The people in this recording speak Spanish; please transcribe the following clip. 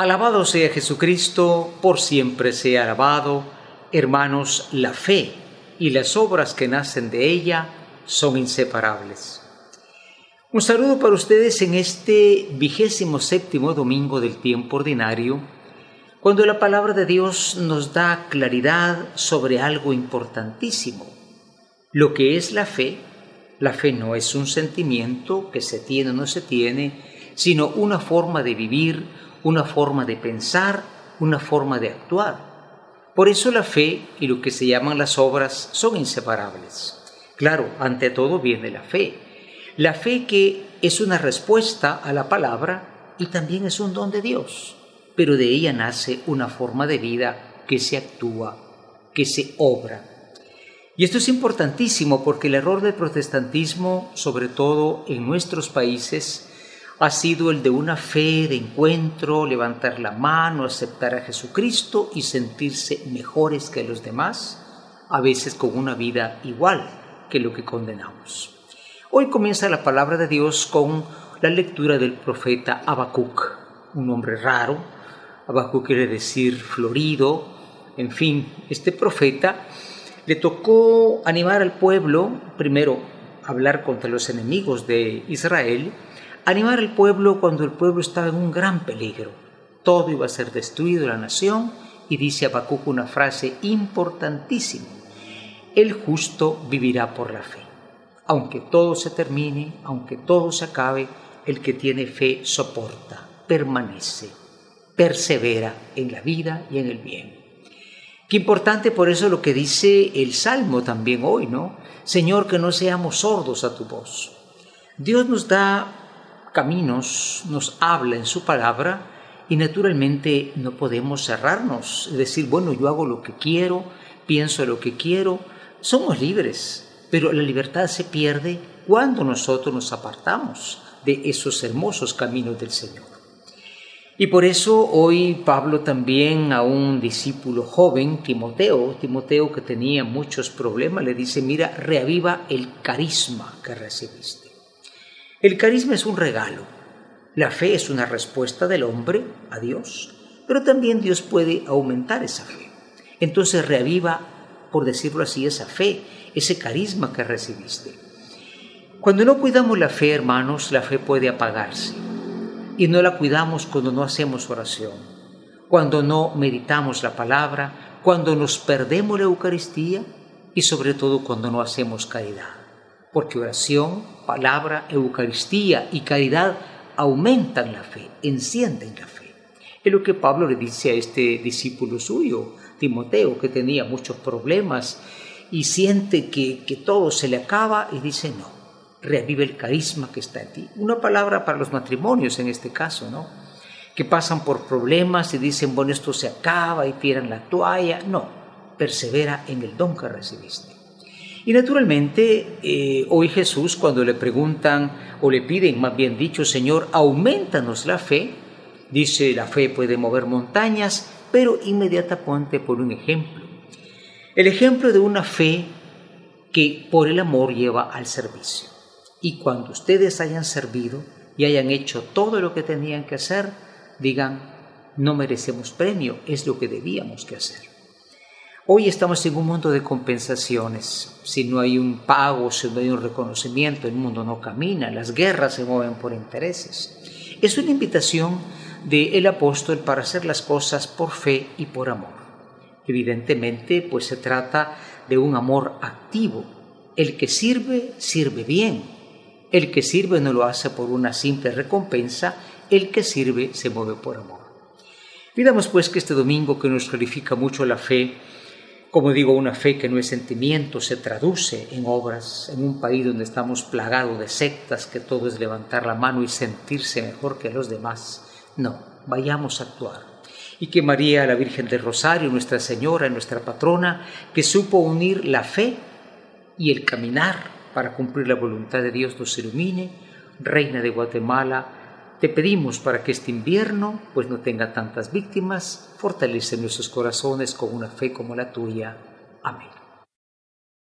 Alabado sea Jesucristo, por siempre sea alabado. Hermanos, la fe y las obras que nacen de ella son inseparables. Un saludo para ustedes en este vigésimo séptimo domingo del tiempo ordinario, cuando la palabra de Dios nos da claridad sobre algo importantísimo. Lo que es la fe, la fe no es un sentimiento que se tiene o no se tiene, sino una forma de vivir, una forma de pensar, una forma de actuar. Por eso la fe y lo que se llaman las obras son inseparables. Claro, ante todo viene la fe. La fe que es una respuesta a la palabra y también es un don de Dios, pero de ella nace una forma de vida que se actúa, que se obra. Y esto es importantísimo porque el error del protestantismo, sobre todo en nuestros países, ha sido el de una fe de encuentro, levantar la mano, aceptar a Jesucristo y sentirse mejores que los demás, a veces con una vida igual que lo que condenamos. Hoy comienza la palabra de Dios con la lectura del profeta Habacuc, un nombre raro. Habacuc quiere decir florido. En fin, este profeta le tocó animar al pueblo, primero hablar contra los enemigos de Israel, animar al pueblo cuando el pueblo estaba en un gran peligro. Todo iba a ser destruido la nación y dice Habacuc una frase importantísima. El justo vivirá por la fe. Aunque todo se termine, aunque todo se acabe, el que tiene fe soporta, permanece, persevera en la vida y en el bien. Qué importante por eso lo que dice el Salmo también hoy, ¿no? Señor, que no seamos sordos a tu voz. Dios nos da caminos nos habla en su palabra y naturalmente no podemos cerrarnos, decir, bueno, yo hago lo que quiero, pienso lo que quiero, somos libres, pero la libertad se pierde cuando nosotros nos apartamos de esos hermosos caminos del Señor. Y por eso hoy Pablo también a un discípulo joven, Timoteo, Timoteo que tenía muchos problemas, le dice, mira, reaviva el carisma que recibiste. El carisma es un regalo. La fe es una respuesta del hombre a Dios, pero también Dios puede aumentar esa fe. Entonces reaviva, por decirlo así, esa fe, ese carisma que recibiste. Cuando no cuidamos la fe, hermanos, la fe puede apagarse. Y no la cuidamos cuando no hacemos oración, cuando no meditamos la palabra, cuando nos perdemos la Eucaristía y sobre todo cuando no hacemos caridad porque oración, palabra, Eucaristía y caridad aumentan la fe, encienden la fe. Es lo que Pablo le dice a este discípulo suyo, Timoteo, que tenía muchos problemas y siente que, que todo se le acaba y dice, no, revive el carisma que está en ti. Una palabra para los matrimonios en este caso, ¿no? Que pasan por problemas y dicen, bueno, esto se acaba y tiran la toalla. No, persevera en el don que recibiste. Y naturalmente, eh, hoy Jesús, cuando le preguntan o le piden, más bien dicho, Señor, aumentanos la fe, dice, la fe puede mover montañas, pero inmediatamente por un ejemplo. El ejemplo de una fe que por el amor lleva al servicio. Y cuando ustedes hayan servido y hayan hecho todo lo que tenían que hacer, digan, no merecemos premio, es lo que debíamos que hacer. Hoy estamos en un mundo de compensaciones. Si no hay un pago, si no hay un reconocimiento, el mundo no camina, las guerras se mueven por intereses. Es una invitación del apóstol para hacer las cosas por fe y por amor. Evidentemente, pues se trata de un amor activo. El que sirve, sirve bien. El que sirve no lo hace por una simple recompensa, el que sirve se mueve por amor. Pidamos pues que este domingo que nos clarifica mucho la fe, como digo, una fe que no es sentimiento se traduce en obras en un país donde estamos plagados de sectas, que todo es levantar la mano y sentirse mejor que los demás. No, vayamos a actuar. Y que María, la Virgen del Rosario, Nuestra Señora, nuestra patrona, que supo unir la fe y el caminar para cumplir la voluntad de Dios, nos ilumine. Reina de Guatemala, te pedimos para que este invierno pues no tenga tantas víctimas, fortalece nuestros corazones con una fe como la tuya. Amén.